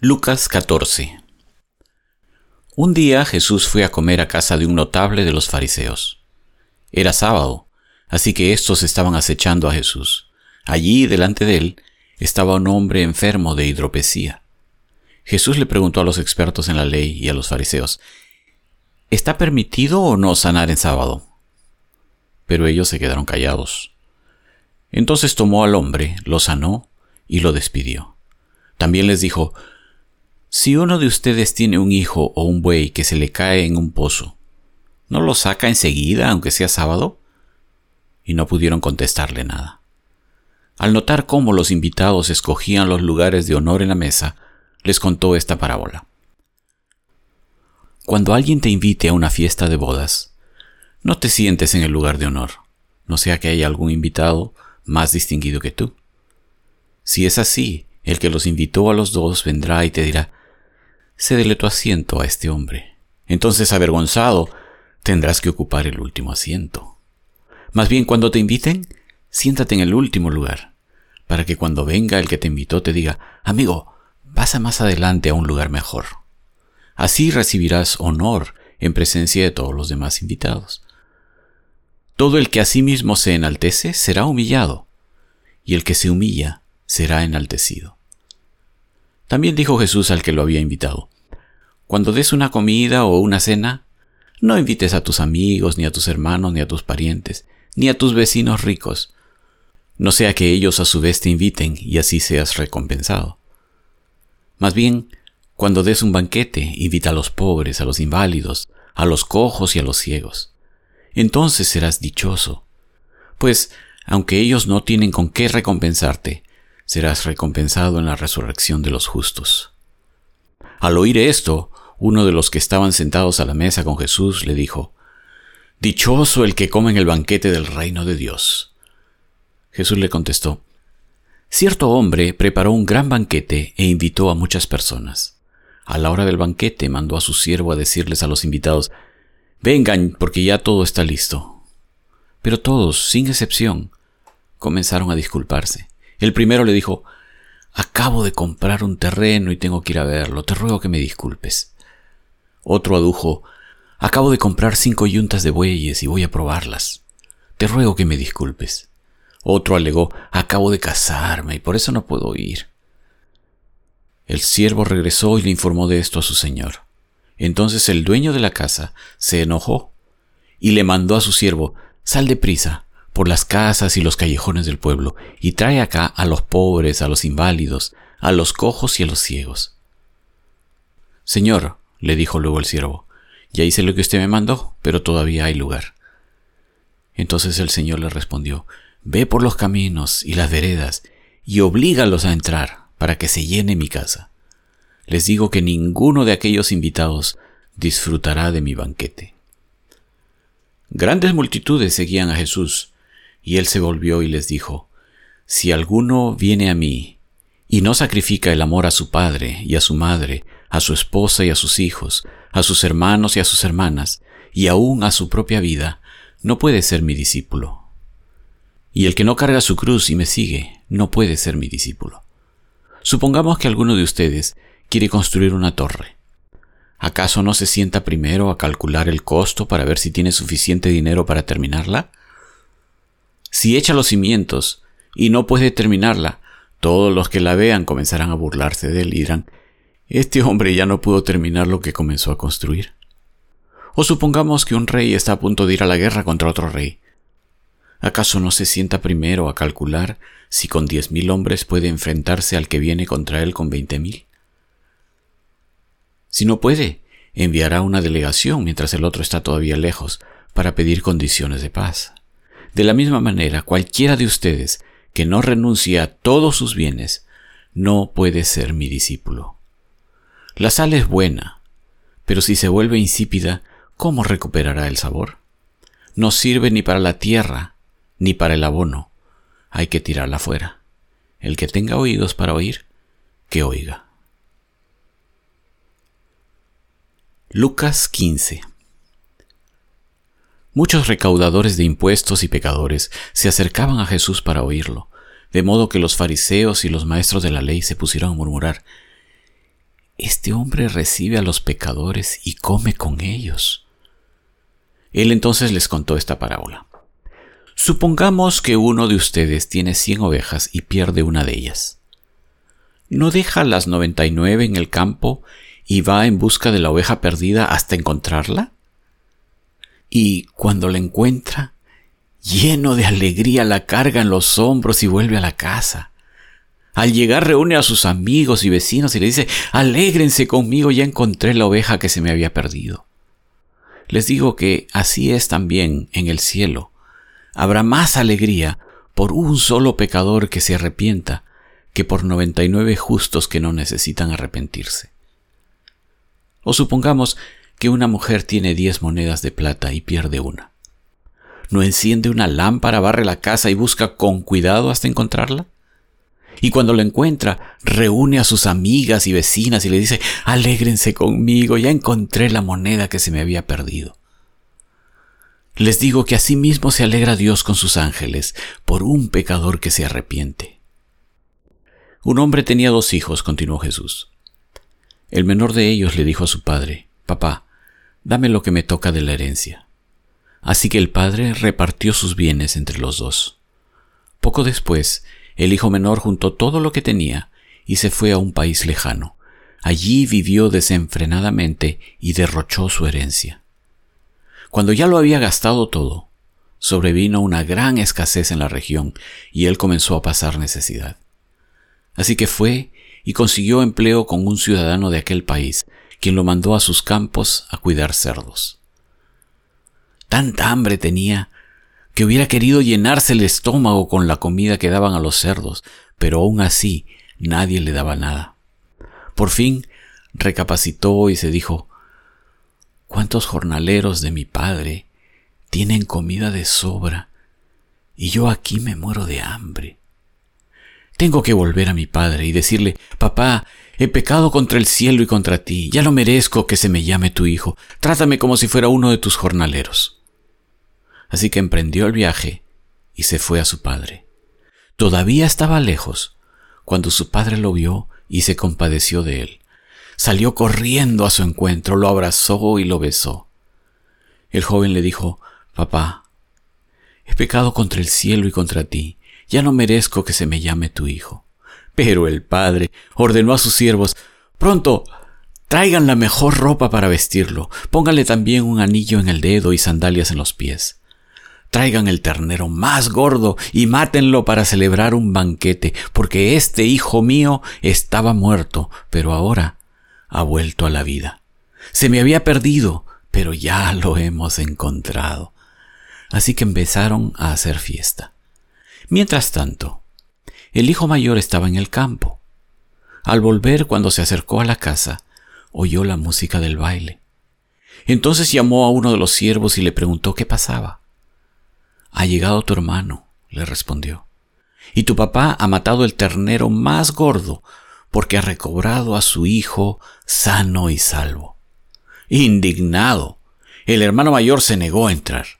Lucas 14 Un día Jesús fue a comer a casa de un notable de los fariseos. Era sábado, así que éstos estaban acechando a Jesús. Allí, delante de él, estaba un hombre enfermo de hidropesía. Jesús le preguntó a los expertos en la ley y a los fariseos, ¿Está permitido o no sanar en sábado? Pero ellos se quedaron callados. Entonces tomó al hombre, lo sanó y lo despidió. También les dijo, si uno de ustedes tiene un hijo o un buey que se le cae en un pozo, ¿no lo saca enseguida, aunque sea sábado? Y no pudieron contestarle nada. Al notar cómo los invitados escogían los lugares de honor en la mesa, les contó esta parábola. Cuando alguien te invite a una fiesta de bodas, no te sientes en el lugar de honor, no sea que haya algún invitado más distinguido que tú. Si es así, el que los invitó a los dos vendrá y te dirá, cédele tu asiento a este hombre. Entonces, avergonzado, tendrás que ocupar el último asiento. Más bien, cuando te inviten, siéntate en el último lugar, para que cuando venga el que te invitó te diga, amigo, pasa más adelante a un lugar mejor. Así recibirás honor en presencia de todos los demás invitados. Todo el que a sí mismo se enaltece será humillado, y el que se humilla será enaltecido. También dijo Jesús al que lo había invitado, Cuando des una comida o una cena, no invites a tus amigos, ni a tus hermanos, ni a tus parientes, ni a tus vecinos ricos, no sea que ellos a su vez te inviten y así seas recompensado. Más bien, cuando des un banquete, invita a los pobres, a los inválidos, a los cojos y a los ciegos. Entonces serás dichoso, pues, aunque ellos no tienen con qué recompensarte, serás recompensado en la resurrección de los justos. Al oír esto, uno de los que estaban sentados a la mesa con Jesús le dijo, Dichoso el que come en el banquete del reino de Dios. Jesús le contestó, Cierto hombre preparó un gran banquete e invitó a muchas personas. A la hora del banquete mandó a su siervo a decirles a los invitados, Vengan, porque ya todo está listo. Pero todos, sin excepción, comenzaron a disculparse. El primero le dijo, Acabo de comprar un terreno y tengo que ir a verlo, te ruego que me disculpes. Otro adujo, Acabo de comprar cinco yuntas de bueyes y voy a probarlas. Te ruego que me disculpes. Otro alegó, Acabo de casarme y por eso no puedo ir. El siervo regresó y le informó de esto a su señor. Entonces el dueño de la casa se enojó y le mandó a su siervo, Sal de prisa, por las casas y los callejones del pueblo, y trae acá a los pobres, a los inválidos, a los cojos y a los ciegos. Señor, le dijo luego el siervo, ya hice lo que usted me mandó, pero todavía hay lugar. Entonces el Señor le respondió, Ve por los caminos y las veredas, y oblígalos a entrar, para que se llene mi casa. Les digo que ninguno de aquellos invitados disfrutará de mi banquete. Grandes multitudes seguían a Jesús, y él se volvió y les dijo, Si alguno viene a mí y no sacrifica el amor a su padre y a su madre, a su esposa y a sus hijos, a sus hermanos y a sus hermanas, y aún a su propia vida, no puede ser mi discípulo. Y el que no carga su cruz y me sigue, no puede ser mi discípulo. Supongamos que alguno de ustedes quiere construir una torre. ¿Acaso no se sienta primero a calcular el costo para ver si tiene suficiente dinero para terminarla? Si echa los cimientos y no puede terminarla, todos los que la vean comenzarán a burlarse de él y dirán, este hombre ya no pudo terminar lo que comenzó a construir. O supongamos que un rey está a punto de ir a la guerra contra otro rey. ¿Acaso no se sienta primero a calcular si con diez mil hombres puede enfrentarse al que viene contra él con veinte mil? Si no puede, enviará una delegación mientras el otro está todavía lejos para pedir condiciones de paz. De la misma manera, cualquiera de ustedes que no renuncie a todos sus bienes, no puede ser mi discípulo. La sal es buena, pero si se vuelve insípida, ¿cómo recuperará el sabor? No sirve ni para la tierra, ni para el abono. Hay que tirarla fuera. El que tenga oídos para oír, que oiga. Lucas 15 Muchos recaudadores de impuestos y pecadores se acercaban a Jesús para oírlo, de modo que los fariseos y los maestros de la ley se pusieron a murmurar, este hombre recibe a los pecadores y come con ellos. Él entonces les contó esta parábola. Supongamos que uno de ustedes tiene cien ovejas y pierde una de ellas. ¿No deja las noventa y nueve en el campo y va en busca de la oveja perdida hasta encontrarla? Y cuando la encuentra, lleno de alegría la carga en los hombros y vuelve a la casa. Al llegar reúne a sus amigos y vecinos y le dice, alégrense conmigo, ya encontré la oveja que se me había perdido. Les digo que así es también en el cielo. Habrá más alegría por un solo pecador que se arrepienta que por noventa y nueve justos que no necesitan arrepentirse. O supongamos que una mujer tiene diez monedas de plata y pierde una. ¿No enciende una lámpara, barre la casa y busca con cuidado hasta encontrarla? Y cuando lo encuentra, reúne a sus amigas y vecinas y le dice, alégrense conmigo, ya encontré la moneda que se me había perdido. Les digo que asimismo se alegra Dios con sus ángeles por un pecador que se arrepiente. Un hombre tenía dos hijos, continuó Jesús. El menor de ellos le dijo a su padre, Papá, dame lo que me toca de la herencia. Así que el padre repartió sus bienes entre los dos. Poco después, el hijo menor juntó todo lo que tenía y se fue a un país lejano. Allí vivió desenfrenadamente y derrochó su herencia. Cuando ya lo había gastado todo, sobrevino una gran escasez en la región y él comenzó a pasar necesidad. Así que fue y consiguió empleo con un ciudadano de aquel país, quien lo mandó a sus campos a cuidar cerdos. Tanta hambre tenía que hubiera querido llenarse el estómago con la comida que daban a los cerdos, pero aún así nadie le daba nada. Por fin recapacitó y se dijo, ¿cuántos jornaleros de mi padre tienen comida de sobra y yo aquí me muero de hambre? Tengo que volver a mi padre y decirle, papá, he pecado contra el cielo y contra ti, ya no merezco que se me llame tu hijo, trátame como si fuera uno de tus jornaleros. Así que emprendió el viaje y se fue a su padre. Todavía estaba lejos cuando su padre lo vio y se compadeció de él. Salió corriendo a su encuentro, lo abrazó y lo besó. El joven le dijo, Papá, he pecado contra el cielo y contra ti, ya no merezco que se me llame tu hijo. Pero el padre ordenó a sus siervos, Pronto, traigan la mejor ropa para vestirlo, pónganle también un anillo en el dedo y sandalias en los pies. Traigan el ternero más gordo y mátenlo para celebrar un banquete, porque este hijo mío estaba muerto, pero ahora ha vuelto a la vida. Se me había perdido, pero ya lo hemos encontrado. Así que empezaron a hacer fiesta. Mientras tanto, el hijo mayor estaba en el campo. Al volver, cuando se acercó a la casa, oyó la música del baile. Entonces llamó a uno de los siervos y le preguntó qué pasaba. Ha llegado tu hermano, le respondió, y tu papá ha matado el ternero más gordo porque ha recobrado a su hijo sano y salvo. Indignado, el hermano mayor se negó a entrar.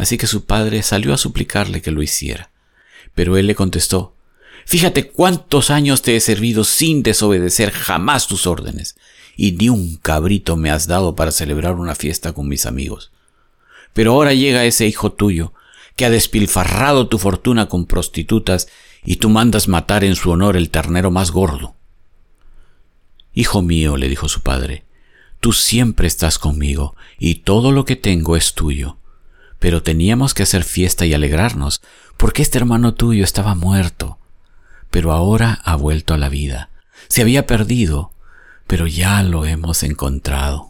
Así que su padre salió a suplicarle que lo hiciera. Pero él le contestó, Fíjate cuántos años te he servido sin desobedecer jamás tus órdenes, y ni un cabrito me has dado para celebrar una fiesta con mis amigos. Pero ahora llega ese hijo tuyo, que ha despilfarrado tu fortuna con prostitutas, y tú mandas matar en su honor el ternero más gordo. Hijo mío, le dijo su padre, tú siempre estás conmigo, y todo lo que tengo es tuyo. Pero teníamos que hacer fiesta y alegrarnos, porque este hermano tuyo estaba muerto, pero ahora ha vuelto a la vida. Se había perdido, pero ya lo hemos encontrado.